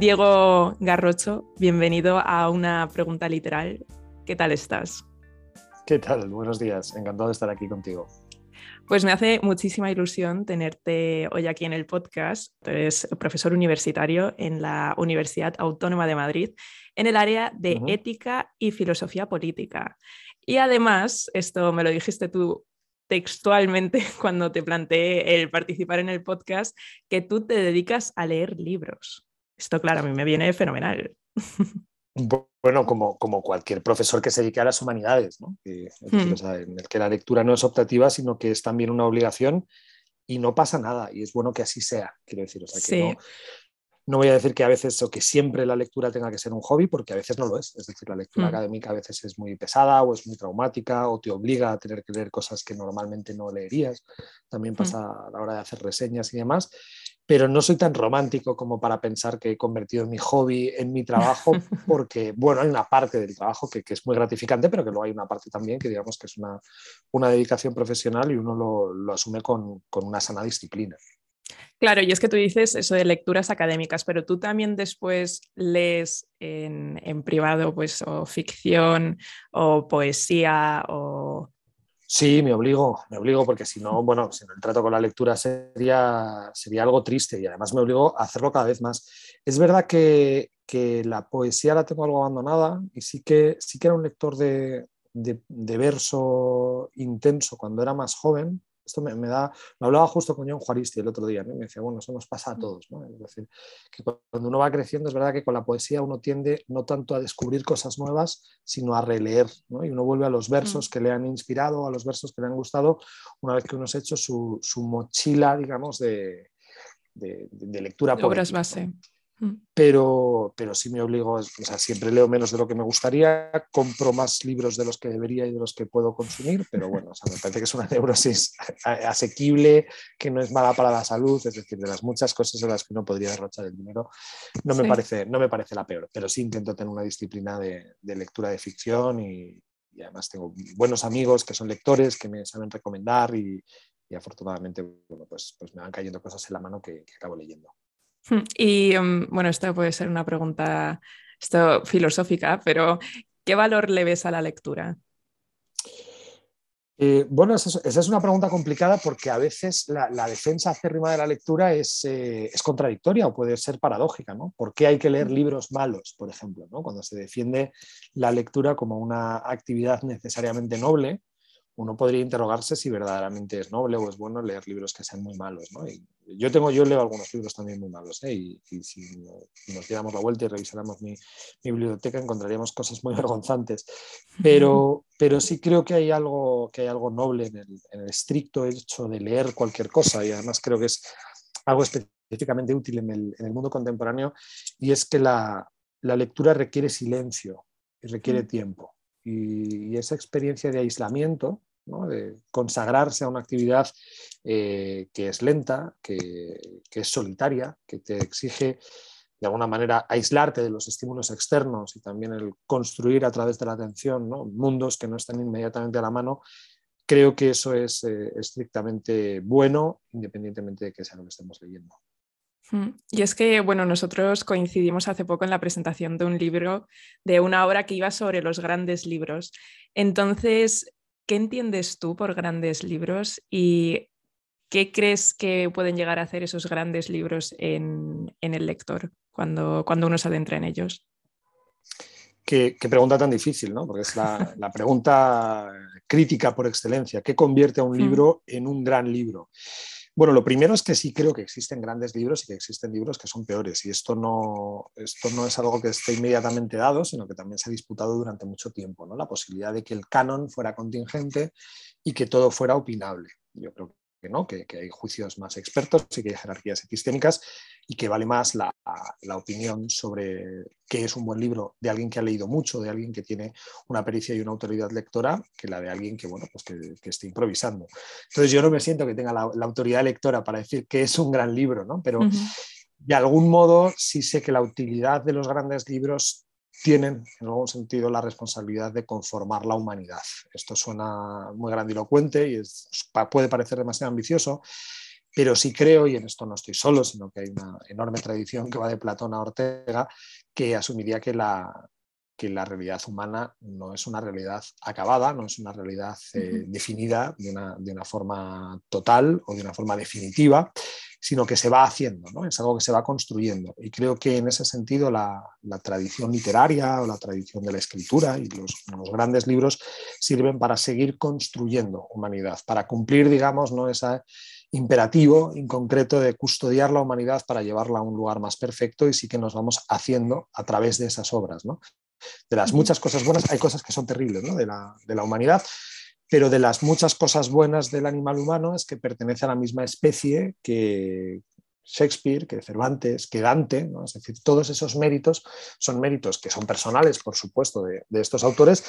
Diego Garrocho, bienvenido a una pregunta literal. ¿Qué tal estás? ¿Qué tal? Buenos días, encantado de estar aquí contigo. Pues me hace muchísima ilusión tenerte hoy aquí en el podcast. eres profesor universitario en la Universidad Autónoma de Madrid en el área de ética y filosofía política. Y además, esto me lo dijiste tú textualmente cuando te planteé el participar en el podcast, que tú te dedicas a leer libros. Esto, claro, a mí me viene fenomenal. Bueno, como, como cualquier profesor que se dedique a las humanidades, ¿no? Hmm. en el que la lectura no es optativa, sino que es también una obligación y no pasa nada, y es bueno que así sea, quiero decir. O sea, que no, no voy a decir que a veces o que siempre la lectura tenga que ser un hobby, porque a veces no lo es. Es decir, la lectura hmm. académica a veces es muy pesada o es muy traumática o te obliga a tener que leer cosas que normalmente no leerías. También hmm. pasa a la hora de hacer reseñas y demás pero no soy tan romántico como para pensar que he convertido mi hobby en mi trabajo, porque, bueno, hay una parte del trabajo que, es muy gratificante, pero que luego hay una parte también que digamos que es una, una dedicación profesional y uno lo, lo asume con, con, una sana disciplina. Claro, y es que tú dices eso de lecturas académicas, pero tú también después lees en, en privado, pues, o ficción, o poesía, o Sí, me obligo, me obligo porque si no, bueno, si no el trato con la lectura sería, sería algo triste y además me obligo a hacerlo cada vez más. Es verdad que, la poesía la tengo algo abandonada y sí que, sí que era un lector de verso intenso cuando era más joven, esto me, da, lo hablaba justo con John Juaristi el otro día, ¿no? me decía, bueno, eso nos pasa a mm. todos, ¿no? Es decir, que cuando uno va creciendo es verdad que con la poesía uno tiende no tanto a descubrir cosas nuevas, sino a releer, ¿no? Y uno vuelve a los versos mm. que le han inspirado, a los versos que le han gustado, una vez que uno ha hecho su, su mochila, digamos, de, de, de lectura. Obras base. Pero, pero sí me obligo, o sea, siempre leo menos de lo que me gustaría, compro más libros de los que debería y de los que puedo consumir, pero bueno, o sea, me parece que es una neurosis asequible, que no es mala para la salud, es decir, de las muchas cosas en las que uno podría derrochar el dinero, no me, parece, no me parece la peor, pero sí intento tener una disciplina de, lectura de ficción y, además tengo buenos amigos que son lectores, que me saben recomendar y, afortunadamente bueno, pues, pues me van cayendo cosas en la mano que acabo leyendo. Y mm, bueno, esto puede ser una pregunta esto, filosófica, pero ¿qué valor le ves a la lectura? Eh, bueno, esa es, una pregunta complicada porque a veces la, defensa acérrima de la lectura es, eh, es, contradictoria o puede ser paradójica. ¿no? ¿Por qué hay que leer libros malos, por ejemplo? ¿no? Cuando se defiende la lectura como una actividad necesariamente noble, uno podría interrogarse si verdaderamente es noble o es bueno leer libros que sean muy malos. ¿no? Yo, tengo, yo leo algunos libros también muy malos ¿eh? y, si nos diéramos la vuelta y revisáramos mi, biblioteca encontraríamos cosas muy vergonzantes. Pero, pero sí creo que hay algo, que hay algo noble en el, estricto hecho de leer cualquier cosa y además creo que es algo específicamente útil en el, mundo contemporáneo y es que la, lectura requiere silencio y requiere tiempo. y, esa experiencia de aislamiento de consagrarse a una actividad eh, que es lenta, que, es solitaria, que te exige de alguna manera aislarte de los estímulos externos y también el construir a través de la atención mundos que no están inmediatamente a la mano, creo que eso es eh, estrictamente bueno, independientemente de que sea lo que estemos leyendo. Hmm. Y es que, bueno, nosotros coincidimos hace poco en la presentación de un libro, de una obra que iba sobre los grandes libros. Entonces, ¿qué entiendes tú por grandes libros y qué crees que pueden llegar a hacer esos grandes libros en, el lector cuando, cuando uno se adentra en ellos? Qué, pregunta tan difícil, ¿no? Porque es la, la, pregunta crítica por excelencia. ¿Qué convierte a un hmm. libro en un gran libro? Bueno, lo primero es que sí creo que existen grandes libros y que existen libros que son peores. Y esto no, esto no es algo que esté inmediatamente dado, sino que también se ha disputado durante mucho tiempo, ¿no? La posibilidad de que el canon fuera contingente y que todo fuera opinable. Yo creo ¿no? que, hay juicios más expertos y que hay jerarquías epistémicas y que vale más la, opinión sobre qué es un buen libro de alguien que ha leído mucho, de alguien que tiene una pericia y una autoridad lectora, que la de alguien que, bueno, pues que, esté improvisando. Entonces yo no me siento que tenga la, autoridad lectora para decir que es un gran libro, ¿no? pero de algún modo sí sé que la utilidad de los grandes libros tienen en algún sentido la responsabilidad de conformar la humanidad. Esto suena muy grandilocuente y puede parecer demasiado ambicioso, pero sí creo, y en esto no estoy solo, sino que hay una enorme tradición que va de Platón a Ortega, que asumiría que la, que la realidad humana no es una realidad acabada, no es una realidad eh, definida de una, de una, forma total o de una forma definitiva, sino que se va haciendo, ¿no? es algo que se va construyendo. Y creo que en ese sentido la, la tradición literaria o la tradición de la escritura y los, los, grandes libros sirven para seguir construyendo humanidad, para cumplir, digamos, ¿no? ese imperativo en concreto de custodiar la humanidad para llevarla a un lugar más perfecto y sí que nos vamos haciendo a través de esas obras. ¿no? De las muchas cosas buenas, hay cosas que son terribles ¿no? de, la, de la humanidad, pero de las muchas cosas buenas del animal humano es que pertenece a la misma especie que Shakespeare, que Cervantes, que Dante, ¿no? es decir, todos esos méritos son méritos que son personales, por supuesto, de, de, estos autores,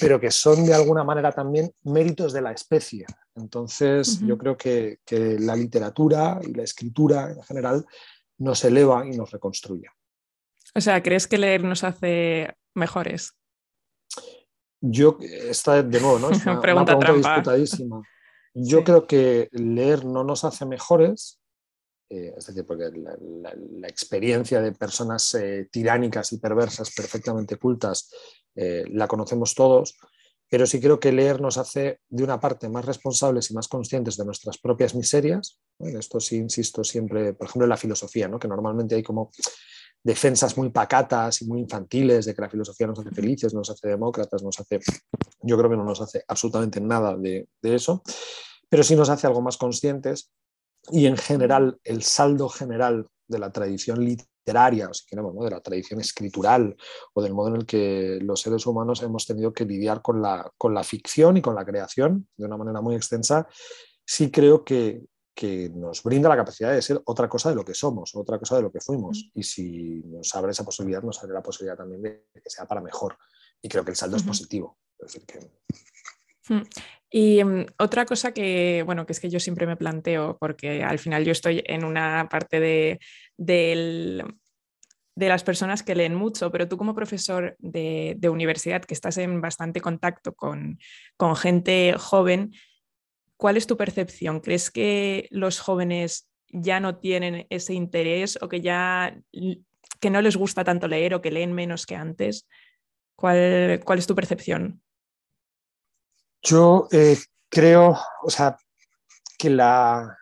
pero que son de alguna manera también méritos de la especie. Entonces, uh -huh. yo creo que, que la literatura y la escritura en general nos eleva y nos reconstruye. O sea, ¿crees que leer nos hace mejores? Yo, esta de nuevo, ¿no? Es una pregunta, una pregunta trampa. disputadísima. Yo Sí. creo que leer no nos hace mejores, eh, es decir, porque la, la- la experiencia de personas eh, tiránicas y perversas perfectamente cultas eh, la conocemos todos, pero sí creo que leer nos hace, de una parte, más responsables y más conscientes de nuestras propias miserias. esto sí insisto siempre, por ejemplo, en la filosofía, ¿no? que normalmente hay como defensas muy pacatas y muy infantiles de que la filosofía nos hace felices, nos hace demócratas, nos hace... Yo creo que no nos hace absolutamente nada de, de eso, pero sí nos hace algo más conscientes y en general el saldo general de la tradición literaria, o si queremos, ¿no? de la tradición escritural o del modo en el que los seres humanos hemos tenido que lidiar con la, con la ficción y con la creación de una manera muy extensa, sí creo que, que nos brinda la capacidad de ser otra cosa de lo que somos, otra cosa de lo que fuimos. Y si nos abre esa posibilidad, nos abre la posibilidad también de que sea para mejor. Y creo que el saldo es positivo. Es decir, que Mm. Y mm, otra cosa que, bueno, que es que yo siempre me planteo, porque al final yo estoy en una parte de, del- de las personas que leen mucho, pero tú como profesor de, de universidad, que estás en bastante contacto con, con gente joven, ¿cuál es tu percepción? ¿Crees que los jóvenes ya no tienen ese interés o que ya que no les gusta tanto leer o que leen menos que antes? ¿Cuál, cuál es tu percepción? Yo eh, creo, o sea, que, la,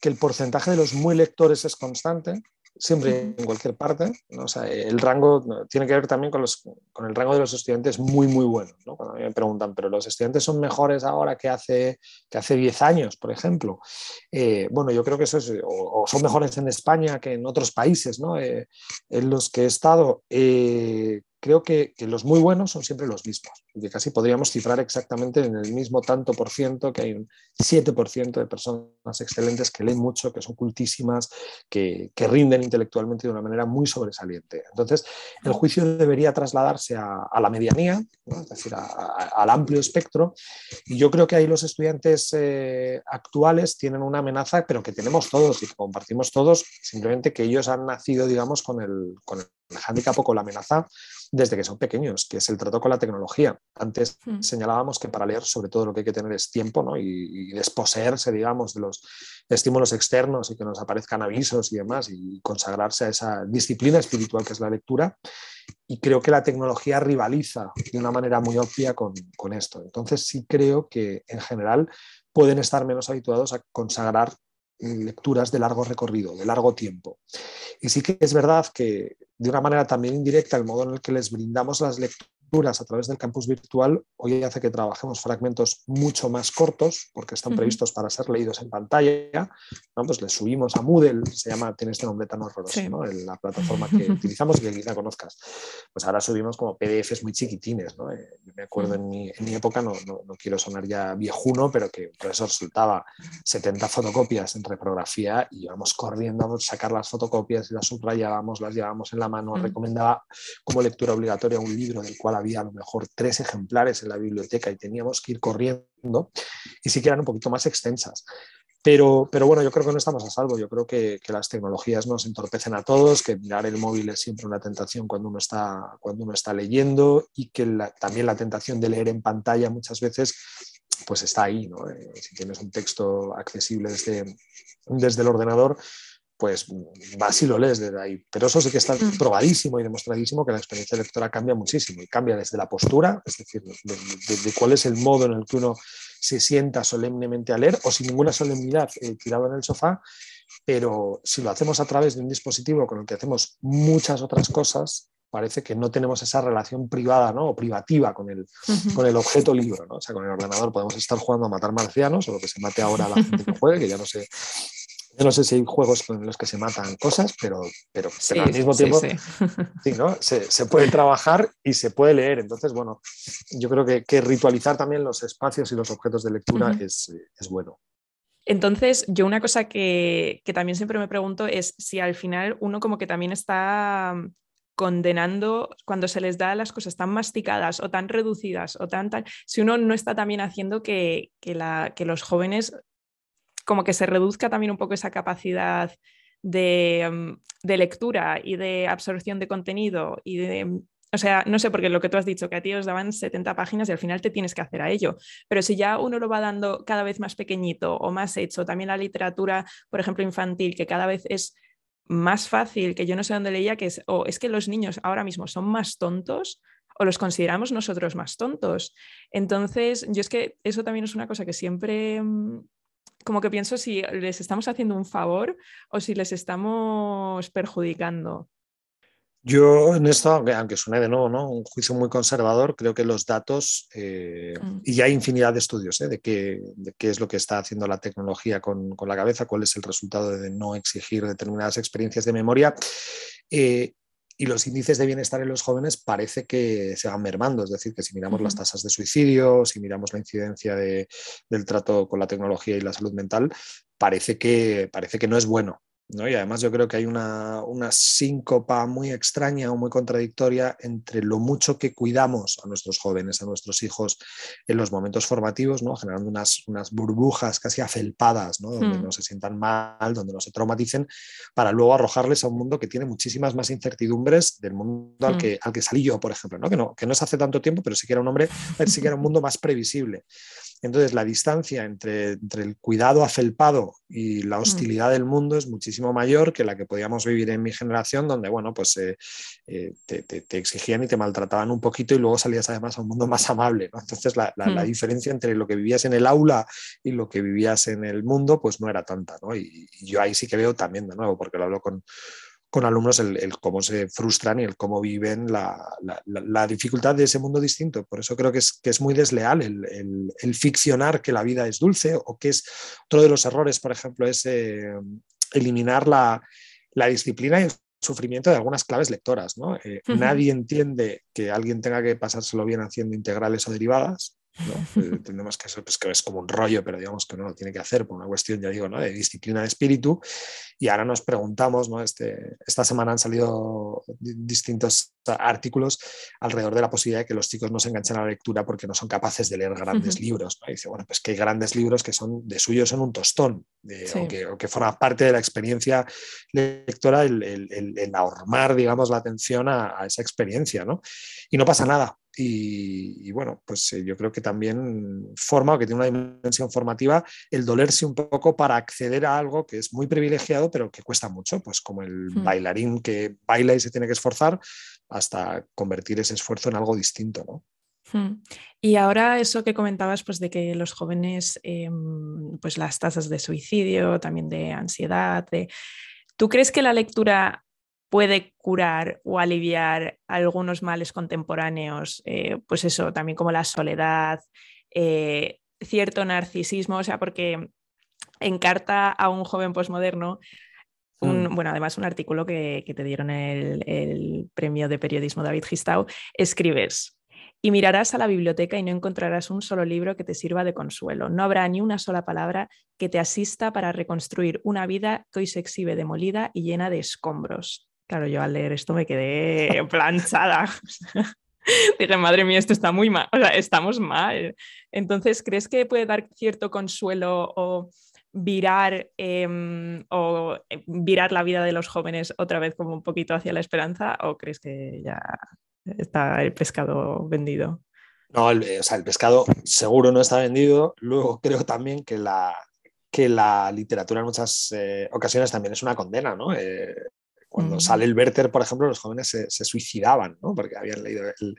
que el porcentaje de los muy lectores es constante, siempre en cualquier parte. ¿no? O sea, el rango tiene que ver también con, los, con, el rango de los estudiantes muy, muy bueno. ¿no? Cuando a mí me preguntan, pero los estudiantes son mejores ahora que hace, que hace 10 años, por ejemplo. Eh, bueno, yo creo que eso es, o, o, son mejores en España que en otros países ¿no? eh, en los que he estado. Eh, creo que, que, los muy buenos son siempre los mismos, y que casi podríamos cifrar exactamente en el mismo tanto por ciento, que hay un 7% de personas excelentes que leen mucho, que son cultísimas, que, que, rinden intelectualmente de una manera muy sobresaliente. Entonces, el juicio debería trasladarse a, a la medianía, ¿no? es decir, a, a, al amplio espectro, y yo creo que ahí los estudiantes eh, actuales tienen una amenaza, pero que tenemos todos y que compartimos todos, simplemente que ellos han nacido, digamos, con el, con el handicap o con la amenaza desde que son pequeños, que es el trato con la tecnología. Antes mm. señalábamos que para leer sobre todo lo que hay que tener es tiempo ¿no? y, y, desposeerse, digamos, de los estímulos externos y que nos aparezcan avisos y demás y consagrarse a esa disciplina espiritual que es la lectura. Y creo que la tecnología rivaliza de una manera muy obvia con, con esto. Entonces sí creo que en general pueden estar menos habituados a consagrar lecturas de largo recorrido, de largo tiempo. Y sí que es verdad que de una manera también indirecta el modo en el que les brindamos las lecturas a través del campus virtual hoy hace que trabajemos fragmentos mucho más cortos porque están uh -huh. previstos para ser leídos en pantalla. ¿no? Pues les subimos a Moodle, se llama, tiene este nombre tan horroroso, sí. ¿no? la plataforma que utilizamos y que quizá conozcas. Pues ahora subimos como PDFs muy chiquitines. ¿no? Eh, me acuerdo -huh. en, mi, en mi, época, no, no, no, quiero sonar ya viejuno, pero que por eso resultaba 70 fotocopias en reprografía y íbamos corriendo a sacar las fotocopias y las subrayábamos, las llevábamos en la mano, uh -huh. recomendaba como lectura obligatoria un libro del cual había a lo mejor tres ejemplares en la biblioteca y teníamos que ir corriendo y sí que eran un poquito más extensas. Pero, pero bueno, yo creo que no estamos a salvo. Yo creo que, que, las tecnologías nos entorpecen a todos, que mirar el móvil es siempre una tentación cuando uno está, cuando uno está leyendo y que también la tentación de leer en pantalla muchas veces pues está ahí. ¿no? Eh, si tienes un texto accesible desde, desde el ordenador, pues vas y lo lees desde ahí. Pero eso sí que está mm. probadísimo y demostradísimo que la experiencia lectora cambia muchísimo y cambia desde la postura, es decir, de, cuál es el modo en el que uno se sienta solemnemente a leer o sin ninguna solemnidad eh, tirado en el sofá, pero si lo hacemos a través de un dispositivo con el que hacemos muchas otras cosas, parece que no tenemos esa relación privada ¿no? o privativa con el, con el objeto libro. ¿no? O sea, con el ordenador podemos estar jugando a matar marcianos o lo que se mate ahora la gente que juegue, que ya no sé yo no sé si hay juegos con los que se matan cosas, pero, pero, al mismo tiempo sí, ¿no? se, puede trabajar y se puede leer. Entonces, bueno, yo creo que, ritualizar también los espacios y los objetos de lectura es, bueno. Entonces, yo una cosa que, que, también siempre me pregunto es si al final uno como que también está condenando cuando se les da las cosas tan masticadas o tan reducidas o tan tal, si uno no está también haciendo que, que, la, que los jóvenes como que se reduzca también un poco esa capacidad de, mm, de lectura y de absorción de contenido y de mm, o sea, no sé, porque lo que tú has dicho, que a ti os daban 70 páginas y al final te tienes que hacer a ello. Pero si ya uno lo va dando cada vez más pequeñito o más hecho, también la literatura, por ejemplo, infantil, que cada vez es más fácil, que yo no sé dónde leía, que es, o es que los niños ahora mismo son más tontos o los consideramos nosotros más tontos. Entonces, yo es que eso también es una cosa que siempre mm, como que pienso si les estamos haciendo un favor o si les estamos perjudicando. Yo en esto, aunque, suene de nuevo, ¿no? un juicio muy conservador, creo que los datos, eh, mm. y hay infinidad de estudios ¿eh? de, qué, de, qué, es lo que está haciendo la tecnología con, con, la cabeza, cuál es el resultado de no exigir determinadas experiencias de memoria. Eh, y los índices de bienestar en los jóvenes parece que se van mermando. Es decir, que si miramos las tasas de suicidio, si miramos la incidencia del trato con la tecnología y la salud mental, parece que, parece que no es bueno. Y además yo creo que hay una, una, síncopa muy extraña o muy contradictoria entre lo mucho que cuidamos a nuestros jóvenes, a nuestros hijos en los momentos formativos, ¿no? generando unas, unas burbujas casi afelpadas, ¿no? donde hmm. no se sientan mal, donde no se traumaticen, para luego arrojarles a un mundo que tiene muchísimas más incertidumbres del mundo al, hmm. que, al que salí yo, por ejemplo, ¿no? Que, no, que no es hace tanto tiempo, pero sí que era un hombre, sí que era un mundo más previsible. Entonces, la distancia entre, entre, el cuidado afelpado y la mm. hostilidad del mundo es muchísimo mayor que la que podíamos vivir en mi generación, donde, bueno, pues eh, eh, te, exigían y te maltrataban un poquito y luego salías además a un mundo más amable. Entonces, la, mm. diferencia entre lo que vivías en el aula y lo que vivías en el mundo, pues no era tanta. Y, y yo ahí sí que veo también, de nuevo, porque lo hablo con con alumnos el, cómo se frustran y el cómo viven la, dificultad de ese mundo distinto. Por eso creo que es, que es muy desleal el, ficcionar que la vida es dulce o que es otro de los errores, por ejemplo, es eh, eliminar la, disciplina y el sufrimiento de algunas claves lectoras. Eh, nadie entiende que alguien tenga que pasárselo bien haciendo integrales o derivadas. ¿No? Entendemos que eso pues, que es como un rollo, pero digamos que no lo tiene que hacer por una cuestión, ya digo, ¿no? de disciplina de espíritu. Y ahora nos preguntamos, ¿no? este, esta semana han salido distintos artículos alrededor de la posibilidad de que los chicos no se enganchen a la lectura porque no son capaces de leer grandes libros. Y dice, bueno, pues que hay grandes libros que son de suyo son un tostón, o, que, o, que, forma parte de la experiencia lectora el, el, el, ahormar, digamos, la atención a, a esa experiencia, ¿no? Y no pasa nada, y, bueno, pues eh, yo creo que también forma o que tiene una dimensión formativa el dolerse un poco para acceder a algo que es muy privilegiado, pero que cuesta mucho, pues como el hmm. bailarín que baila y se tiene que esforzar hasta convertir ese esfuerzo en algo distinto, ¿no? Hmm. Y ahora eso que comentabas, pues de que los jóvenes, em, pues las tasas de suicidio, también de ansiedad, de... ¿tú crees que la lectura puede curar o aliviar algunos males contemporáneos, eh, pues eso, también como la soledad, eh, cierto narcisismo, o sea, porque encarta a un joven posmoderno, un, mm. bueno, además un artículo que, te dieron el, el, premio de periodismo David Gistau, escribes, y mirarás a la biblioteca y no encontrarás un solo libro que te sirva de consuelo. No habrá ni una sola palabra que te asista para reconstruir una vida que hoy se exhibe demolida y llena de escombros. Claro, yo al leer esto me quedé planchada. Dije, madre mía, esto está muy mal, o sea, estamos mal. Entonces, ¿crees que puede dar cierto consuelo o virar em, o eh, virar la vida de los jóvenes otra vez como un poquito hacia la esperanza o crees que ya está el pescado vendido? No, el, o sea, el pescado seguro no está vendido. Luego creo también que la, que la literatura en muchas eh, ocasiones también es una condena, ¿no? Eh, cuando sale el Werther, por ejemplo, los jóvenes se, suicidaban, ¿no? Porque habían leído el,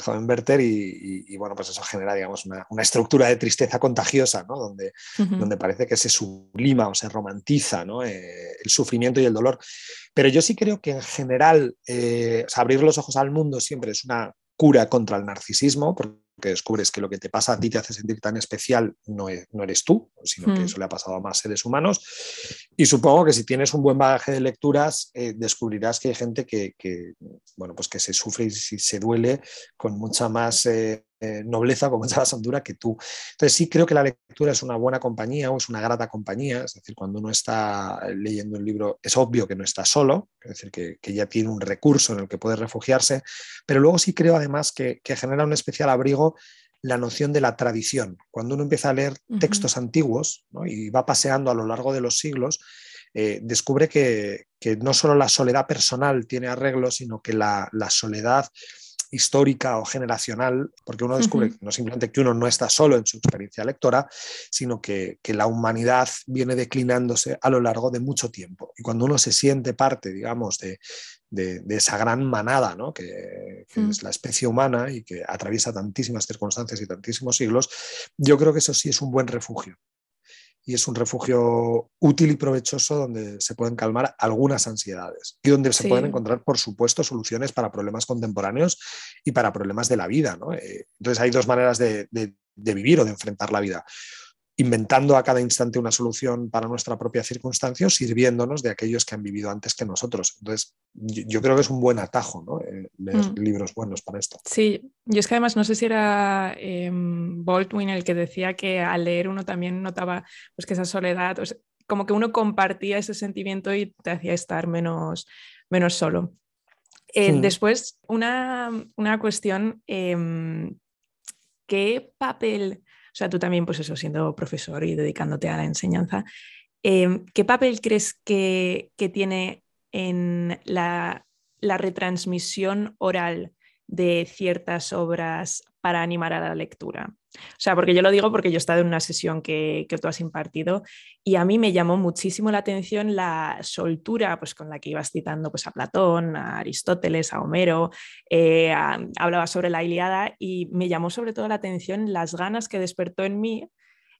joven Werther y, bueno, pues eso genera, digamos, una, estructura de tristeza contagiosa, ¿no? Donde, donde parece que se sublima o se romantiza, ¿no? Eh, el sufrimiento y el dolor. Pero yo sí creo que en general, abrir los ojos al mundo siempre es una cura contra el narcisismo, porque descubres que lo que te pasa a ti te hace sentir tan especial no, e, no eres tú, sino que hmm. eso le ha pasado a más seres humanos. Y supongo que si tienes un buen bagaje de lecturas, eh, descubrirás que hay gente que, bueno, pues que se sufre y se duele con mucha más eh, nobleza, con mucha más hondura que tú. Entonces sí creo que la lectura es una buena compañía o es una grata compañía, es decir, cuando uno está leyendo un libro es obvio que no está solo, es decir, que, ya tiene un recurso en el que puede refugiarse, pero luego sí creo además que, genera un especial abrigo la noción de la tradición. Cuando uno empieza a leer textos antiguos y va paseando a lo largo de los siglos, eh, descubre que, no solo la soledad personal tiene arreglo, sino que la, la soledad histórica o generacional, porque uno descubre no simplemente que uno no está solo en su experiencia lectora, sino que, la humanidad viene declinándose a lo largo de mucho tiempo. Y cuando uno se siente parte, digamos, de, esa gran manada, ¿no? que, mm. es la especie humana y que atraviesa tantísimas circunstancias y tantísimos siglos, yo creo que eso sí es un buen refugio y es un refugio útil y provechoso donde se pueden calmar algunas ansiedades y donde se pueden encontrar, por supuesto, soluciones para problemas contemporáneos y para problemas de la vida. Eh, entonces hay dos maneras de, vivir o de enfrentar la vida inventando a cada instante una solución para nuestra propia circunstancia o sirviéndonos de aquellos que han vivido antes que nosotros. Entonces, yo, creo que es un buen atajo, ¿no? Eh, leer mm. libros buenos para esto. Sí, yo es que además no sé si era em, Baldwin el que decía que al leer uno también notaba pues, que esa soledad, como que uno compartía ese sentimiento y te hacía estar menos, menos solo. Eh, después, una, una cuestión, em, ¿qué papel o sea, tú también, pues eso, siendo profesor y dedicándote a la enseñanza, em, ¿qué papel crees que, tiene en la, la, retransmisión oral de ciertas obras para animar a la lectura? O sea, porque yo lo digo porque yo he estado en una sesión que, tú has impartido y a mí me llamó muchísimo la atención la soltura pues, con la que ibas citando pues, a Platón, a Aristóteles, a Homero, eh, hablaba sobre la Iliada y me llamó sobre todo la atención las ganas que despertó en mí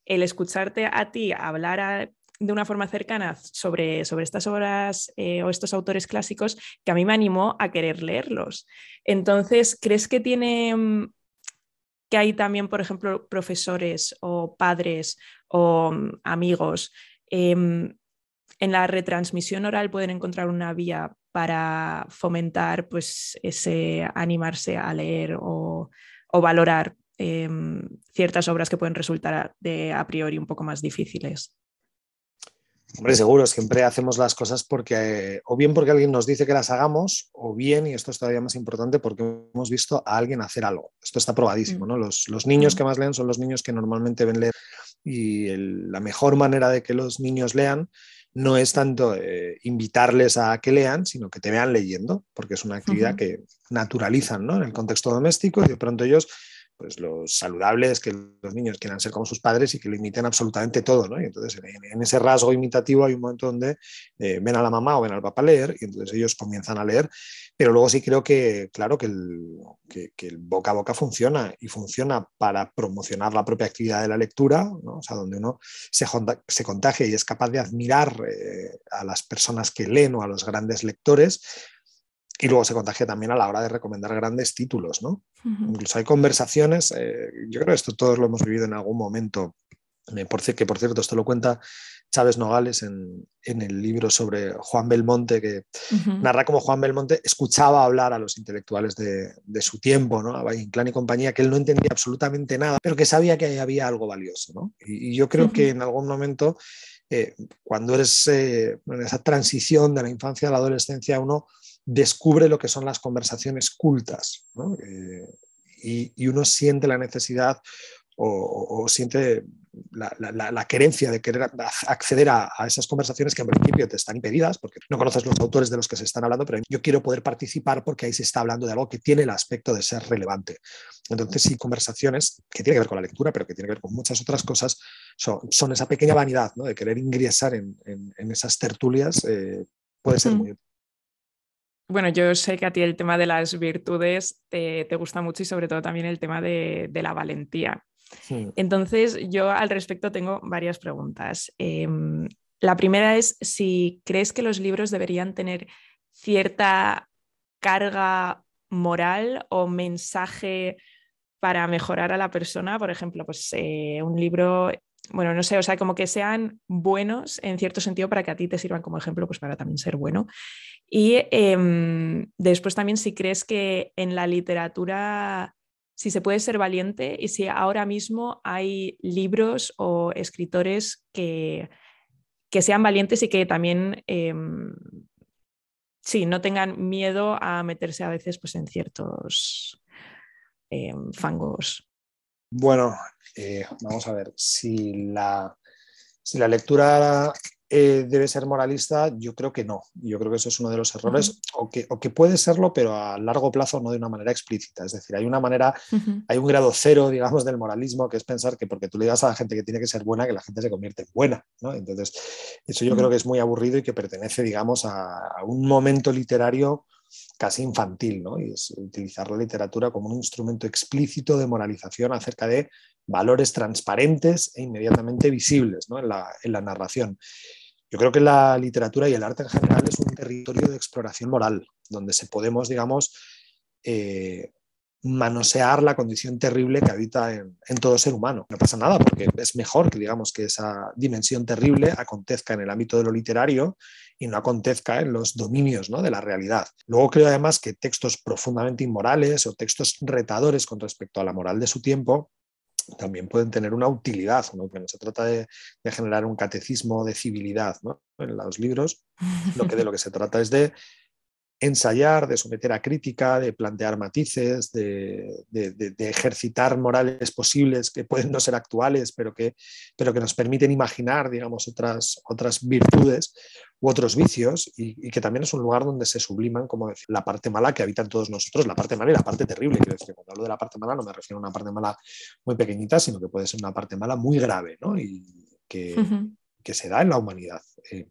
el escucharte a ti hablar de una forma cercana sobre, sobre estas obras eh, o estos autores clásicos que a mí me animó a querer leerlos. Entonces, ¿crees que tiene mm, que hay también, por ejemplo, profesores o padres o mm, amigos em, en la retransmisión oral pueden encontrar una vía para fomentar pues, ese animarse a leer o, valorar em, ciertas obras que pueden resultar de a priori un poco más difíciles. Hombre, seguro, siempre hacemos las cosas porque, o bien porque alguien nos dice que las hagamos, o bien, y esto es todavía más importante, porque hemos visto a alguien hacer algo. Esto está probadísimo, mm. ¿no? Los, niños mm. que más leen son los niños que normalmente ven leer y la mejor manera de que los niños lean no es tanto eh, invitarles a que lean, sino que te vean leyendo, porque es una actividad que naturalizan ¿no? en el contexto doméstico y de pronto ellos pues lo saludable es que los niños quieran ser como sus padres y que lo imiten absolutamente todo, ¿no? Y entonces en, ese rasgo imitativo hay un momento donde eh, ven a la mamá o ven al papá leer y entonces ellos comienzan a leer, pero luego sí creo que, claro, que el, el boca a boca funciona y funciona para promocionar la propia actividad de la lectura, ¿no? O sea, donde uno se, se contagia y es capaz de admirar eh, a las personas que leen o a los grandes lectores, y luego se contagia también a la hora de recomendar grandes títulos, ¿no? Incluso hay conversaciones, eh, yo creo que esto todos lo hemos vivido en algún momento, que por cierto, esto lo cuenta Chávez Nogales en, el libro sobre Juan Belmonte, que narra cómo Juan Belmonte escuchaba hablar a los intelectuales de, su tiempo, ¿no? a Inclán y compañía, que él no entendía absolutamente nada, pero que sabía que había algo valioso. ¿no? Y, yo creo que en algún momento, eh, cuando eres eh, en esa transición de la infancia a la adolescencia, uno descubre lo que son las conversaciones cultas eh, y, uno siente la necesidad o, siente la, querencia de querer acceder a, esas conversaciones que en principio te están impedidas porque no conoces los autores de los que se están hablando, pero yo quiero poder participar porque ahí se está hablando de algo que tiene el aspecto de ser relevante. Entonces, sí, conversaciones que tienen que ver con la lectura, pero que tienen que ver con muchas otras cosas, son, esa pequeña vanidad ¿no? de querer ingresar en, esas tertulias, eh, puede ser muy bueno, yo sé que a ti el tema de las virtudes te, gusta mucho y sobre todo también el tema de, la valentía. Entonces, yo al respecto tengo varias preguntas. Em, la primera es si crees que los libros deberían tener cierta carga moral o mensaje para mejorar a la persona. Por ejemplo, pues eh, un libro bueno, no sé, o sea, como que sean buenos en cierto sentido para que a ti te sirvan como ejemplo, pues para también ser bueno. Y em, después también si crees que en la literatura, si se puede ser valiente y si ahora mismo hay libros o escritores que, que sean valientes y que también, em, sí, no tengan miedo a meterse a veces pues, en ciertos em, fangos. Bueno, eh, vamos a ver, si la, si la lectura eh, debe ser moralista, yo creo que no. Yo creo que eso es uno de los errores, o, que, o, que, puede serlo, pero a largo plazo no de una manera explícita. Es decir, hay una manera, hay un grado cero, digamos, del moralismo, que es pensar que porque tú le digas a la gente que tiene que ser buena, que la gente se convierte en buena. ¿no? Entonces, eso yo creo que es muy aburrido y que pertenece, digamos, a, a un momento literario casi infantil, ¿no? y es utilizar la literatura como un instrumento explícito de moralización acerca de valores transparentes e inmediatamente visibles ¿no? en, la, narración. Yo creo que la literatura y el arte en general es un territorio de exploración moral, donde se podemos, digamos, eh, manosear la condición terrible que habita en, todo ser humano. No pasa nada, porque es mejor que digamos que esa dimensión terrible acontezca en el ámbito de lo literario y no acontezca en los dominios ¿no? de la realidad. Luego creo además que textos profundamente inmorales o textos retadores con respecto a la moral de su tiempo también pueden tener una utilidad, ¿no? que no se trata de, generar un catecismo de civilidad en los libros, lo que de lo que se trata es de ensayar, de someter a crítica, de plantear matices, de, ejercitar morales posibles que pueden no ser actuales, pero que, pero que nos permiten imaginar, digamos, otras, otras virtudes u otros vicios, y, que también es un lugar donde se subliman, como decir, la parte mala que habitan todos nosotros, la parte mala y la parte terrible. Quiero decir, cuando hablo de la parte mala no me refiero a una parte mala muy pequeñita, sino que puede ser una parte mala muy grave, ¿no? Y que, que se da en la humanidad. Eh,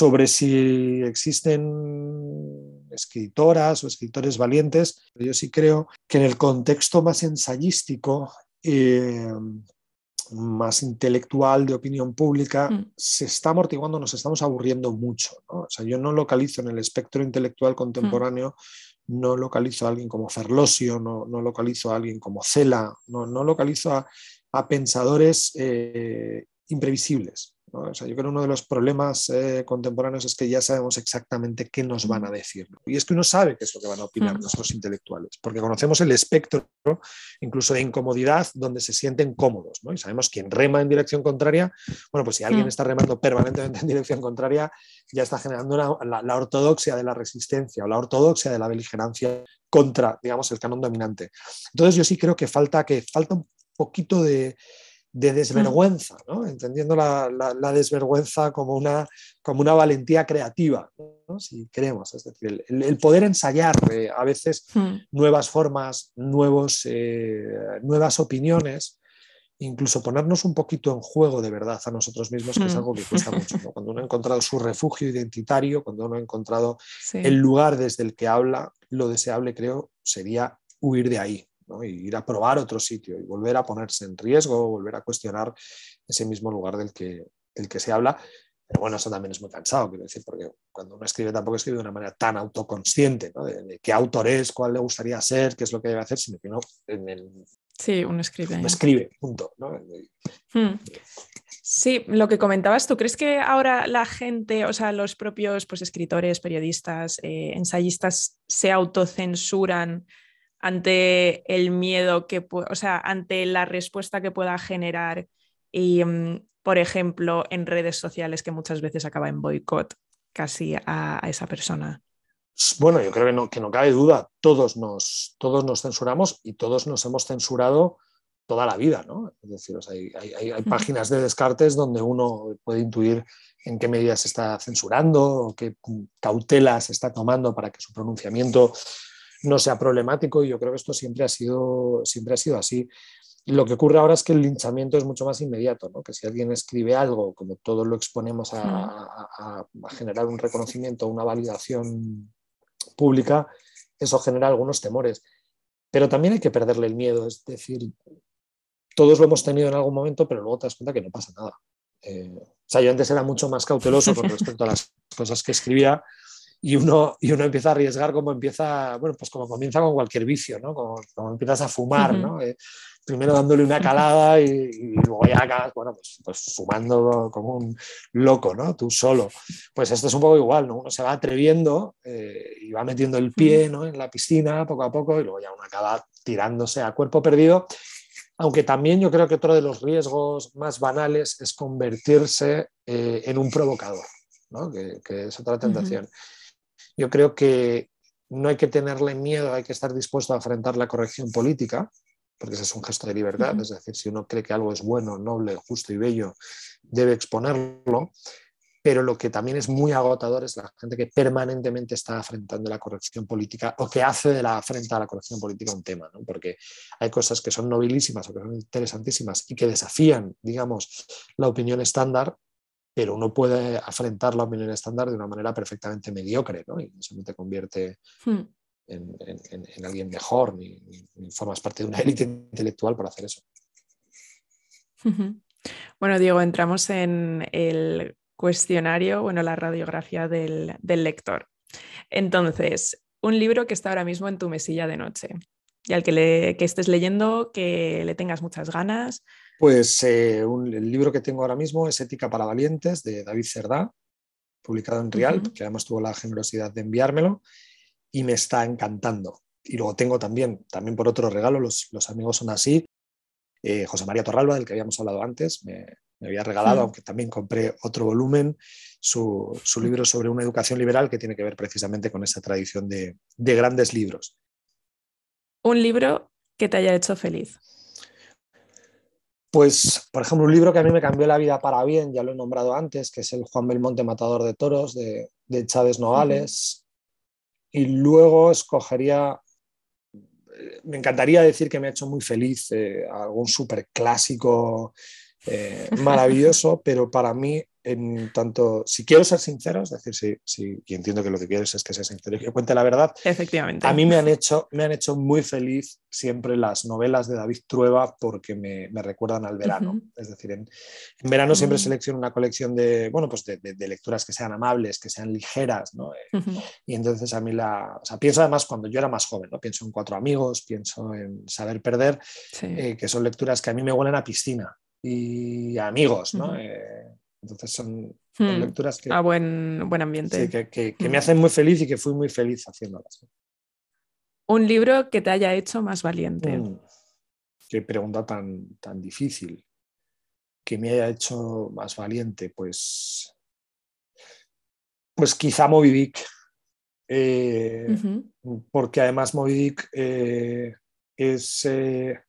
sobre si existen escritoras o escritores valientes. Yo sí creo que en el contexto más ensayístico, eh, más intelectual de opinión pública, mm. se está amortiguando, nos estamos aburriendo mucho. O sea, yo no localizo en el espectro intelectual contemporáneo, no localizo a alguien como Ferlosio, no, localizo a alguien como Cela, no, localizo a, pensadores eh, imprevisibles yo creo que uno de los problemas eh, contemporáneos es que ya sabemos exactamente qué nos van a decir. Y es que uno sabe qué es lo que van a opinar nuestros intelectuales, porque conocemos el espectro, incluso de incomodidad, donde se sienten cómodos. Y sabemos quién rema en dirección contraria. Bueno, pues si alguien está remando permanentemente en dirección contraria, ya está generando la, ortodoxia de la resistencia o la ortodoxia de la beligerancia contra, digamos, el canon dominante. Entonces yo sí creo que falta, que falta un poquito de de desvergüenza, ¿no? entendiendo la, desvergüenza como una, como una valentía creativa, si queremos. Es decir, el, poder ensayar eh, a veces hmm. nuevas formas, nuevos, eh, nuevas opiniones, incluso ponernos un poquito en juego de verdad a nosotros mismos, que es hmm. algo que cuesta mucho. Cuando uno ha encontrado su refugio identitario, cuando uno ha encontrado el lugar desde el que habla, lo deseable creo sería huir de ahí, y ir a probar otro sitio y volver a ponerse en riesgo, volver a cuestionar ese mismo lugar del que, del que se habla. Pero bueno, eso también es muy cansado, quiero decir, porque cuando uno escribe tampoco escribe de una manera tan autoconsciente, de, qué autor es, cuál le gustaría ser, qué es lo que debe hacer, sino que uno en el, Sí, uno escribe. Uno escribe, punto. Hmm. Sí, lo que comentabas, ¿tú crees que ahora la gente, o sea, los propios pues, escritores, periodistas, eh, ensayistas se autocensuran ante el miedo que, o sea, ante la respuesta que pueda generar y, mm, por ejemplo, en redes sociales que muchas veces acaba en boicot casi a, esa persona. Bueno, yo creo que no, que no cabe duda, todos nos, todos nos censuramos y todos nos hemos censurado toda la vida, ¿no? Es decir, hay, páginas de Descartes donde uno puede intuir en qué medidas se está censurando o qué cautelas se está tomando para que su pronunciamiento no sea problemático y yo creo que esto siempre ha sido, siempre ha sido así. lo que ocurre ahora es que el linchamiento es mucho más inmediato, ¿no? que si alguien escribe algo, como todos lo exponemos a, generar un reconocimiento, una validación pública, eso genera algunos temores. Pero también hay que perderle el miedo, es decir, todos lo hemos tenido en algún momento, pero luego te das cuenta que no pasa nada. Eh, o sea, yo antes era mucho más cauteloso con respecto a las cosas que escribía y uno, y uno empieza a arriesgar como empieza, bueno, pues como comienza con cualquier vicio, ¿no? Como, empiezas a fumar, ¿no? Eh, primero dándole una calada y, luego ya acabas, bueno, pues, pues, fumando como un loco, ¿no? Tú solo. Pues esto es un poco igual, ¿no? Uno se va atreviendo eh, y va metiendo el pie, ¿no? En la piscina poco a poco y luego ya uno acaba tirándose a cuerpo perdido. Aunque también yo creo que otro de los riesgos más banales es convertirse eh, en un provocador, ¿no? que, es otra tentación. Yo creo que no hay que tenerle miedo, hay que estar dispuesto a enfrentar la corrección política, porque ese es un gesto de libertad, es decir, si uno cree que algo es bueno, noble, justo y bello, debe exponerlo, pero lo que también es muy agotador es la gente que permanentemente está afrontando la corrección política o que hace de la afrenta a la corrección política un tema, porque hay cosas que son nobilísimas o que son interesantísimas y que desafían, digamos, la opinión estándar pero uno puede afrontar la opinión estándar de una manera perfectamente mediocre, ¿no? Y eso no te convierte hmm. en, alguien mejor, ni, formas parte de una élite intelectual por hacer eso. Bueno, Diego, entramos en el cuestionario, bueno, la radiografía del, lector. Entonces, un libro que está ahora mismo en tu mesilla de noche y al que, le, que estés leyendo, que le tengas muchas ganas, pues eh, el libro que tengo ahora mismo es Ética para Valientes de David Cerdá, publicado en Real, que además tuvo la generosidad de enviármelo y me está encantando. Y luego tengo también, también por otro regalo, los, amigos son así, eh, José María Torralba, del que habíamos hablado antes, me, había regalado, aunque también compré otro volumen, su, libro sobre una educación liberal que tiene que ver precisamente con esa tradición de grandes libros. Un libro que te haya hecho feliz. Pues, por ejemplo, un libro que a mí me cambió la vida para bien, ya lo he nombrado antes, que es el Juan Belmonte Matador de Toros de, Chávez Nogales. Y luego escogería, me encantaría decir que me ha hecho muy feliz eh, algún súper clásico eh, maravilloso, pero para mí en tanto, si quiero ser sincero, es decir, si, si, y entiendo que lo que quieres es que sea sincero y que cuente la verdad, efectivamente. A mí me han hecho, me han hecho muy feliz siempre las novelas de David Trueba porque me, me recuerdan al verano. Es decir, en, verano siempre mm. selecciono una colección de, bueno, pues de, de, lecturas que sean amables, que sean ligeras, ¿no? Eh, y entonces a mí la, o sea, pienso además cuando yo era más joven, ¿no? Pienso en Cuatro Amigos, pienso en Saber Perder, eh, que son lecturas que a mí me huelen a piscina y a amigos, ¿no? Entonces son, hmm. lecturas que... A buen, buen ambiente. que, me hmm. hacen muy feliz y que fui muy feliz haciéndolas. Un libro que te haya hecho más valiente. Hmm. Qué pregunta tan, tan difícil. Que me haya hecho más valiente, pues... Pues quizá Moby Dick. Eh, porque además Moby Dick eh, es... Eh,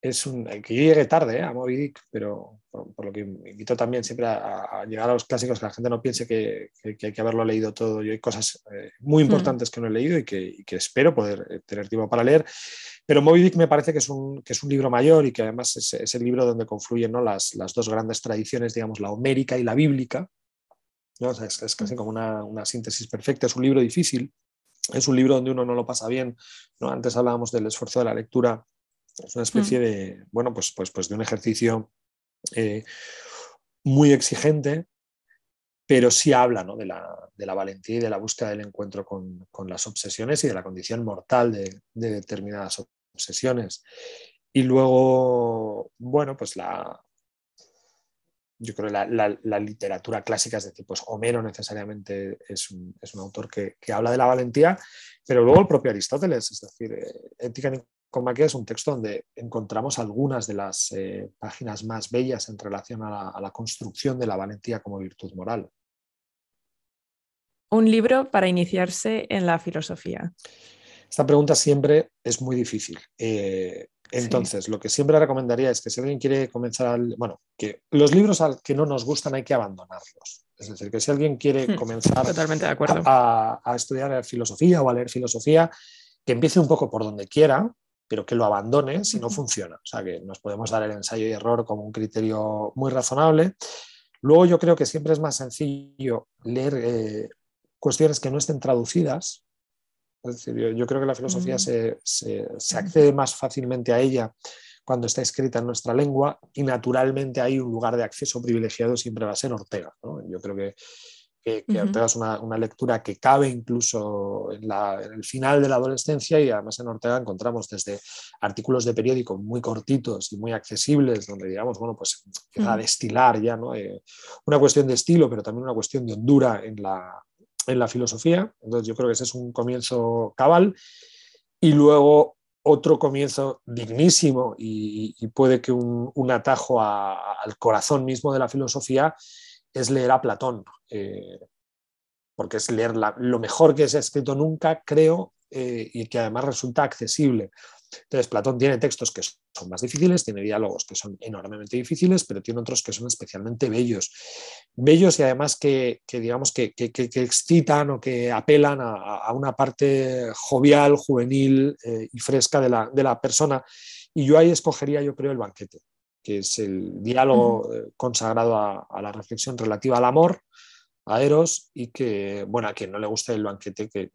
es un, que yo llegué tarde a Moby Dick, pero por, lo que invito también siempre a, llegar a los clásicos, que la gente no piense que, hay que haberlo leído todo. Yo hay cosas eh, muy hmm. importantes que no he leído y que, espero poder eh, tener tiempo para leer. Pero Moby Dick me parece que es un, que es un libro mayor y que además es, el libro donde confluyen ¿no? las, las, dos grandes tradiciones, digamos, la homérica y la bíblica. ¿no? es, casi como una, una síntesis perfecta. Es un libro difícil, es un libro donde uno no lo pasa bien. ¿no? Antes hablábamos del esfuerzo de la lectura. Es una especie hmm. de, bueno, pues, pues, pues de un ejercicio eh, muy exigente, pero sí habla de, la, valentía y de la búsqueda del encuentro con, las obsesiones y de la condición mortal de, determinadas obsesiones. Y luego, bueno, pues la, yo creo la, la, literatura clásica, es decir, pues Homero necesariamente es un, autor que, habla de la valentía, pero luego el propio Aristóteles, es decir, eh, Ética Comaquia es un texto donde encontramos algunas de las eh, páginas más bellas en relación a la, construcción de la valentía como virtud moral. Un libro para iniciarse en la filosofía. Esta pregunta siempre es muy difícil. Eh, Entonces, lo que siempre recomendaría es que si alguien quiere comenzar, bueno, que los libros al que no nos gustan hay que abandonarlos. Es decir, que si alguien quiere hmm, comenzar Totalmente de acuerdo. A, a, estudiar filosofía o a leer filosofía, que empiece un poco por donde quiera, pero que lo abandone si no funciona. O sea, que nos podemos dar el ensayo y error como un criterio muy razonable. Luego yo creo que siempre es más sencillo leer eh, cuestiones que no estén traducidas. Es decir, yo, creo que la filosofía mm. se, se, accede más fácilmente a ella cuando está escrita en nuestra lengua y naturalmente hay un lugar de acceso privilegiado siempre va a ser Ortega. Yo creo que que, Ortega es una, lectura que cabe incluso en, el final de la adolescencia y además en Ortega encontramos desde artículos de periódico muy cortitos y muy accesibles, donde digamos, bueno, pues empieza a destilar ya, ¿no? Eh, una cuestión de estilo, pero también una cuestión de hondura en la, en la filosofía. Entonces yo creo que ese es un comienzo cabal. Y luego otro comienzo dignísimo y, puede que un, atajo al corazón mismo de la filosofía es leer a Platón, eh, porque es leer lo mejor que se ha escrito nunca, creo, eh, y que además resulta accesible. Entonces, Platón tiene textos que son más difíciles, tiene diálogos que son enormemente difíciles, pero tiene otros que son especialmente bellos. Bellos y además que, digamos, que, excitan o que apelan a, una parte jovial, juvenil eh, y fresca de la, de la persona. Y yo ahí escogería, yo creo, el banquete que es el diálogo eh, consagrado a, la reflexión relativa al amor, a Eros, y que, bueno, a quien no le guste el banquete, que,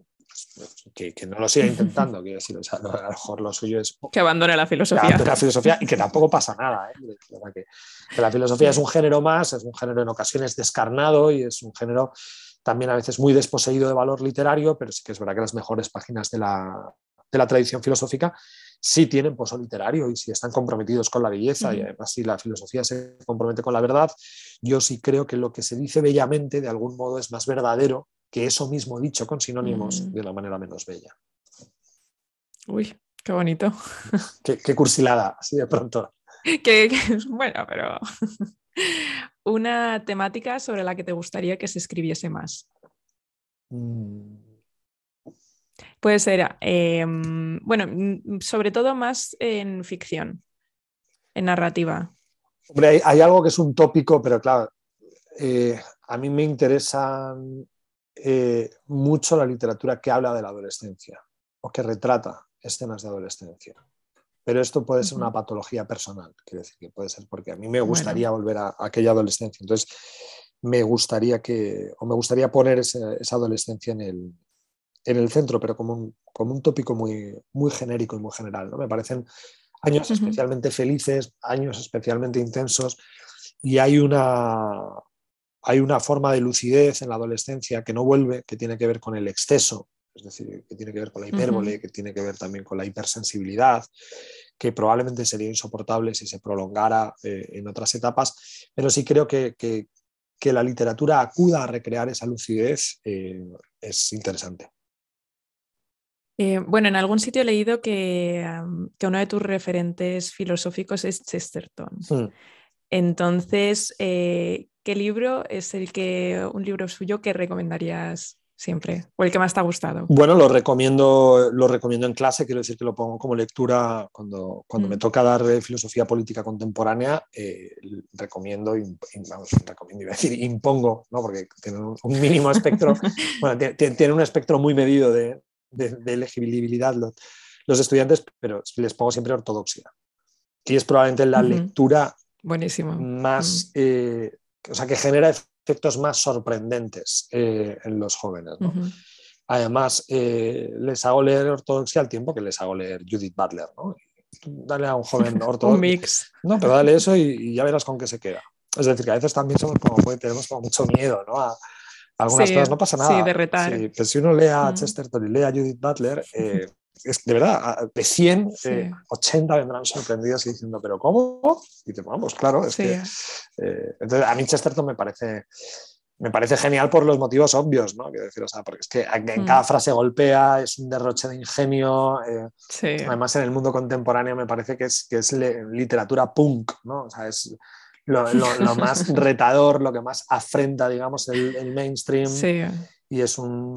que, no lo siga intentando, quiero decir, a lo mejor lo suyo es... Que abandone la filosofía. la filosofía y que tampoco pasa nada, ¿eh? que, la filosofía es un género más, es un género en ocasiones descarnado y es un género también a veces muy desposeído de valor literario, pero sí que es verdad que las mejores páginas de la, de la tradición filosófica sí tienen pozo literario y si están comprometidos con la belleza y además si la filosofía se compromete con la verdad, yo sí creo que lo que se dice bellamente de algún modo es más verdadero que eso mismo dicho con sinónimos mm. de una manera menos bella. Uy, qué bonito. Qué, cursilada, así de pronto. que, bueno, pero una temática sobre la que te gustaría que se escribiese más. Mm. Puede ser, em, bueno, mm, sobre todo más en ficción, en narrativa. Hombre, hay, algo que es un tópico, pero claro, eh, a mí me interesa eh, mucho la literatura que habla de la adolescencia o que retrata escenas de adolescencia. Pero esto puede ser una patología personal, quiero decir que puede ser porque a mí me gustaría volver a, aquella adolescencia. Entonces, me gustaría que, o me gustaría poner esa adolescencia en el, en el centro, pero como un, como un tópico muy, muy genérico y muy general. ¿no? Me parecen años especialmente felices, años especialmente intensos y hay una, hay una forma de lucidez en la adolescencia que no vuelve, que tiene que ver con el exceso, es decir, que tiene que ver con la hipérbole, que tiene que ver también con la hipersensibilidad, que probablemente sería insoportable si se prolongara eh, en otras etapas, pero sí creo que, que, la literatura acuda a recrear esa lucidez eh, es interesante. Eh, bueno, en algún sitio he leído que, uno de tus referentes filosóficos es Chesterton. Hmm. Entonces, eh, ¿qué libro es el que, un libro suyo que recomendarías siempre? ¿O el que más te ha gustado? Bueno, lo recomiendo, lo recomiendo en clase, quiero decir que lo pongo como lectura cuando, cuando me hmm. toca dar filosofía política contemporánea, eh, recomiendo, vamos, recomiendo, iba a decir, impongo, ¿no? porque tiene un mínimo espectro, bueno, tiene un espectro muy medido de, de, elegibilidad los, estudiantes, pero les pongo siempre ortodoxia. Y es probablemente la lectura Buenísimo. más, eh, o sea, que genera efectos más sorprendentes eh, en los jóvenes. Además, eh, les hago leer ortodoxia al tiempo que les hago leer Judith Butler. Dale a un joven ortodoxo. un mix. No, pero dale eso y, ya verás con qué se queda. Es decir, que a veces también somos como, tenemos como mucho miedo ¿no? a, algunas cosas no pasa nada. Sí, de retar. pero si uno lee a mm. Chesterton y lee a Judith Butler, eh, es, de verdad, de 100, 80 eh, vendrán sorprendidos y diciendo, ¿pero cómo? Y te vamos, claro, es que. Eh, entonces, a mí Chesterton me parece. Me parece genial por los motivos obvios, ¿no? Quiero decir, o sea, porque es que en mm. cada frase golpea, es un derroche de ingenio. Además, en el mundo contemporáneo me parece que es, que es literatura punk, ¿no? O sea, es, lo, más retador, lo que más afrenta, digamos, el, mainstream. Y es un.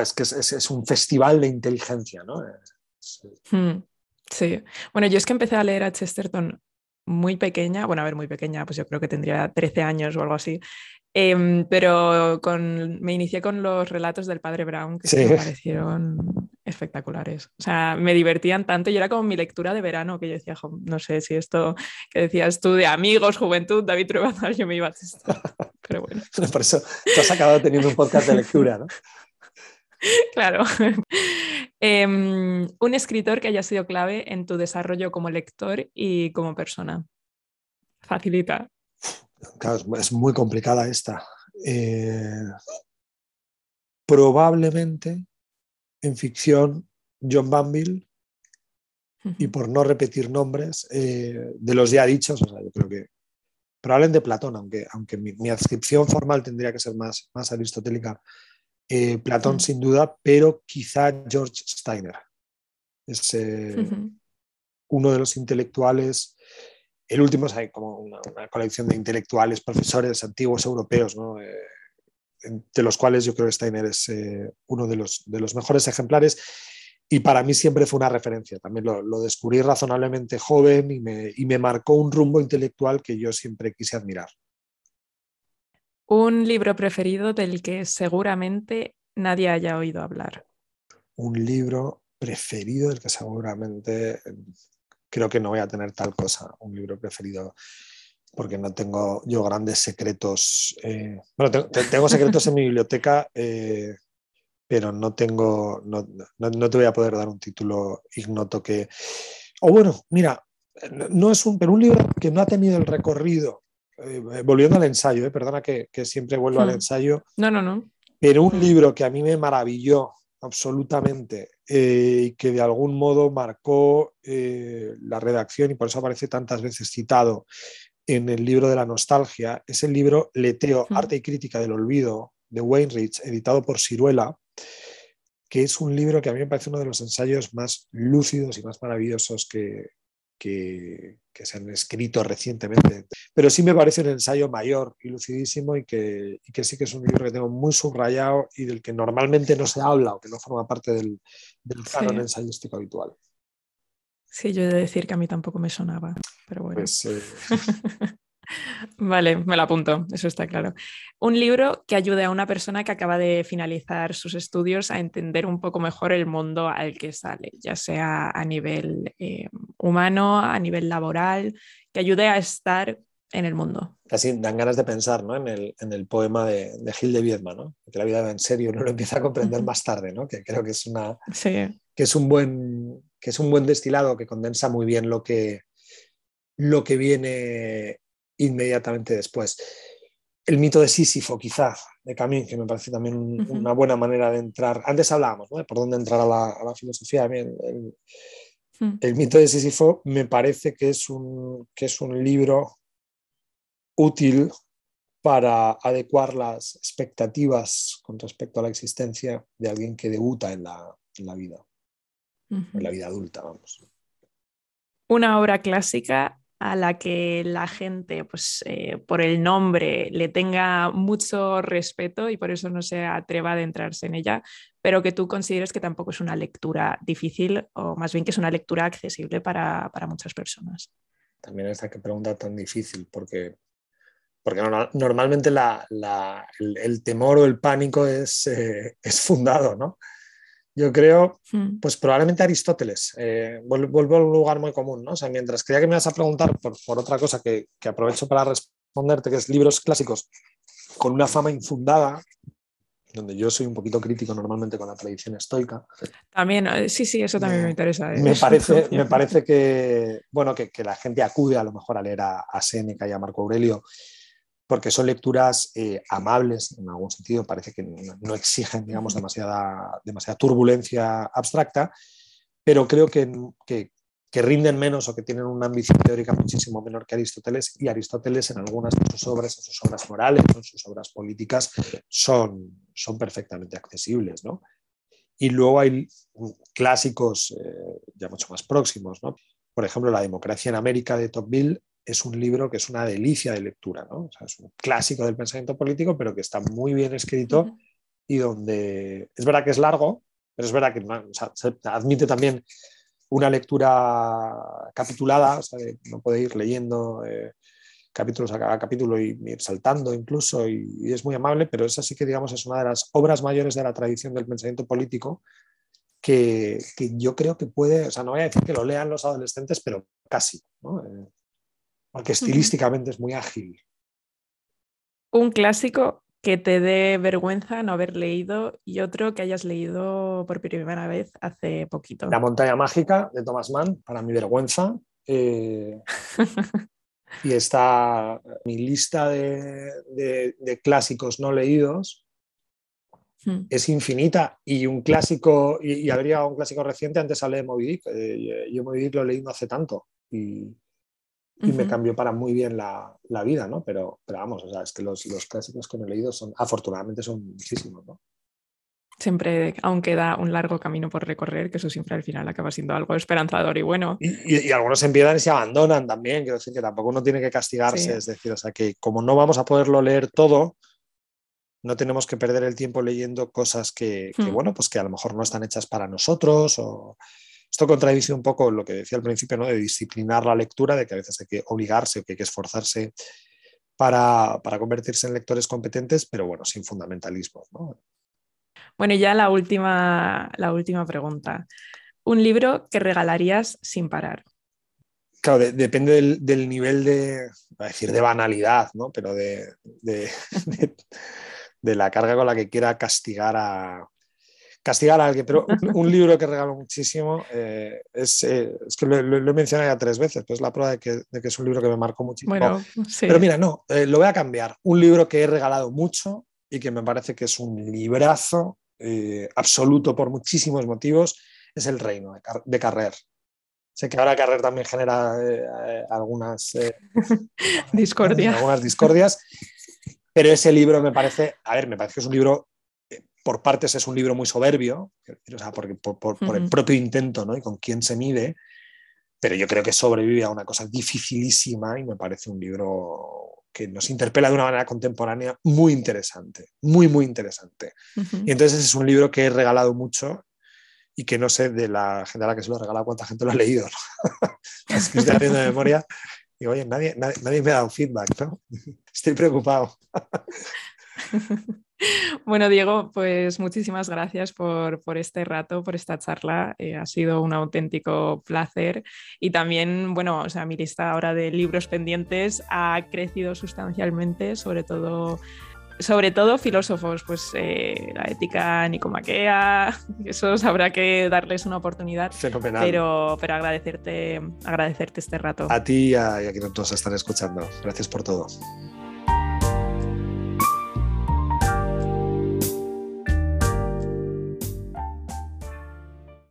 es que es, un festival de inteligencia, ¿no? Hmm. Sí, bueno, yo es que empecé a leer a Chesterton muy pequeña, bueno, a ver, muy pequeña, pues yo creo que tendría 13 años o algo así, em, pero con, me inicié con los relatos del padre Brown, que me parecieron espectaculares. O sea, me divertían tanto y era como mi lectura de verano, que yo decía, no sé si esto que decías tú de amigos, juventud, David Truebazal, yo me iba a pero bueno. Por eso te has acabado teniendo un podcast de lectura, ¿no? claro. Em, un escritor que haya sido clave en tu desarrollo como lector y como persona. Facilita. Claro, es muy complicada esta. Eh, probablemente en ficción John Banville y por no repetir nombres eh, de los ya dichos, o sea, yo creo que probablemente Platón, aunque, aunque mi, adscripción formal tendría que ser más, más aristotélica, eh, Platón sin duda, pero quizá George Steiner. Es eh, uno de los intelectuales, el último es como una, colección de intelectuales, profesores antiguos europeos, eh, de los cuales yo creo que Steiner es uno de los, de los mejores ejemplares y para mí siempre fue una referencia. También lo, descubrí razonablemente joven y me, y me, marcó un rumbo intelectual que yo siempre quise admirar. Un libro preferido del que seguramente nadie haya oído hablar. Un libro preferido del que seguramente creo que no voy a tener tal cosa. Un libro preferido porque no tengo yo grandes secretos. Eh, bueno, tengo, secretos en mi biblioteca, eh, pero no tengo, no, no, te voy a poder dar un título ignoto que... O bueno, mira, no es un, pero un libro que no ha tenido el recorrido eh, volviendo al ensayo, perdona que, siempre vuelvo al hmm. ensayo. No, no, no. Pero un libro que a mí me maravilló absolutamente y que de algún modo marcó la redacción y por eso aparece tantas veces citado en el libro de la nostalgia, es el libro Leteo. Arte y Crítica del Olvido de Weinrich, editado por Ciruela, que es un libro que a mí me parece uno de los ensayos más lúcidos y más maravillosos que, que, se han escrito recientemente. Pero sí me parece un ensayo mayor y lucidísimo y que, que, sí que es un libro que tengo muy subrayado y del que normalmente no se habla o que no forma parte del, del canon ensayístico habitual. Sí, yo he de decir que a mí tampoco me sonaba, pero bueno. Pues, eh, Vale, me lo apunto, eso está claro. Un libro que ayude a una persona que acaba de finalizar sus estudios a entender un poco mejor el mundo al que sale, ya sea a nivel eh, humano, a nivel laboral, que ayude a estar en el mundo. Casi dan ganas de pensar ¿no? en, el, poema de, Gil de Viedma, ¿no? que la vida en serio, uno lo empieza a comprender más tarde, ¿no? que creo que es, una, que, es un buen, que es un buen destilado que condensa muy bien lo que, lo que viene inmediatamente después. El mito de Sísifo, quizá, de Camín, que me parece también una buena manera de entrar. Antes hablábamos ¿no? por dónde entrar a la, filosofía. El, hmm. el, mito de Sísifo me parece que es un, que es un libro útil para adecuar las expectativas con respecto a la existencia de alguien que debuta en la, en la vida, en la vida adulta, vamos. Una obra clásica a la que la gente, pues eh, por el nombre, le tenga mucho respeto y por eso no se atreva a adentrarse en ella, pero que tú consideres que tampoco es una lectura difícil o más bien que es una lectura accesible para, muchas personas. También esta que pregunta tan difícil, porque, porque normalmente el, temor o el pánico es, eh, es fundado, ¿no? Yo creo, hmm. pues probablemente Aristóteles. Eh, vuelvo a un lugar muy común, ¿no? O sea, mientras creía que me vas a preguntar por, otra cosa que, aprovecho para responderte, que es libros clásicos con una fama infundada, donde yo soy un poquito crítico normalmente con la tradición estoica. También, eh, sí, sí, eso también me, interesa. Me parece, me parece que, bueno, que, la gente acude a lo mejor a leer a, a Séneca y a Marco Aurelio porque son lecturas eh, amables en algún sentido, parece que no, exigen digamos, demasiada, demasiada turbulencia abstracta, pero creo que, que, rinden menos o que tienen una ambición teórica muchísimo menor que Aristóteles y Aristóteles en algunas de sus obras, en sus obras morales, en sus obras políticas, son, son perfectamente accesibles. ¿no? Y luego hay clásicos eh, ya mucho más próximos. ¿no? Por ejemplo, La democracia en América de Tocqueville es un libro que es una delicia de lectura, ¿no? es un clásico del pensamiento político, pero que está muy bien escrito y donde es verdad que es largo, pero es verdad que admite también una lectura capitulada, o sea, no puede ir leyendo eh, capítulos a capítulo y ir saltando incluso, y, es muy amable, pero esa sí que digamos es una de las obras mayores de la tradición del pensamiento político que, yo creo que puede, o sea, no voy a decir que lo lean los adolescentes, pero casi, ¿no? Eh, porque estilísticamente es muy ágil. Un clásico que te dé vergüenza no haber leído y otro que hayas leído por primera vez hace poquito. La montaña mágica de Thomas Mann, para mi vergüenza. Eh, y está mi lista de, clásicos no leídos. Hmm. Es infinita y un clásico, y, habría un clásico reciente, antes hablé de Moby Dick. Eh, yo Moby Dick lo leí no hace tanto y, y me cambió para muy bien la, la, vida, ¿no? Pero, pero vamos, o sea, es que los, los, clásicos que me he leído son, afortunadamente, son muchísimos, ¿no? Siempre, aún queda un largo camino por recorrer, que eso siempre al final acaba siendo algo esperanzador y bueno. Y, y, algunos empiezan y se abandonan también, quiero decir que tampoco uno tiene que castigarse, es decir, o sea, que como no vamos a poderlo leer todo, no tenemos que perder el tiempo leyendo cosas que, que hmm. bueno, pues que a lo mejor no están hechas para nosotros o esto contradice un poco lo que decía al principio, ¿no? de disciplinar la lectura, de que a veces hay que obligarse o que hay que esforzarse para, convertirse en lectores competentes, pero bueno, sin fundamentalismo. Bueno, y ya la última, la última pregunta. ¿Un libro que regalarías sin parar? Claro, depende del, nivel de, a decir, de banalidad, ¿no? pero de, de, la carga con la que quiera castigar a, castigar a alguien, pero un, libro que regalo muchísimo eh, es, eh, es, que lo, he mencionado ya tres veces, pero es la prueba de que, es un libro que me marcó muchísimo. Bueno, Pero mira, no, eh, lo voy a cambiar. Un libro que he regalado mucho y que me parece que es un librazo absoluto por muchísimos motivos, es El Reino de, Carrer. Sé que ahora Carrer también genera algunas, Discordia. algunas discordias, pero ese libro me parece, a ver, me parece que es un libro por partes es un libro muy soberbio, porque, por, el propio intento ¿no? y con quién se mide, pero yo creo que sobrevive a una cosa dificilísima y me parece un libro que nos interpela de una manera contemporánea muy interesante, muy, muy interesante. Y entonces es un libro que he regalado mucho y que no sé de la gente a la que se lo he regalado cuánta gente lo ha leído. es que estoy haciendo de memoria y oye, nadie, nadie, nadie me ha dado feedback, ¿no? Estoy preocupado. Bueno, Diego, pues muchísimas gracias por, este rato, por esta charla. Eh, ha sido un auténtico placer. Y también, bueno, o sea, mi lista ahora de libros pendientes ha crecido sustancialmente, sobre todo sobre todo filósofos, pues eh, la ética nicomaquea, eso habrá que darles una oportunidad. Fenomenal. Pero, pero agradecerte, agradecerte este rato. A ti y a, y a quienes nos están escuchando. Gracias por todo.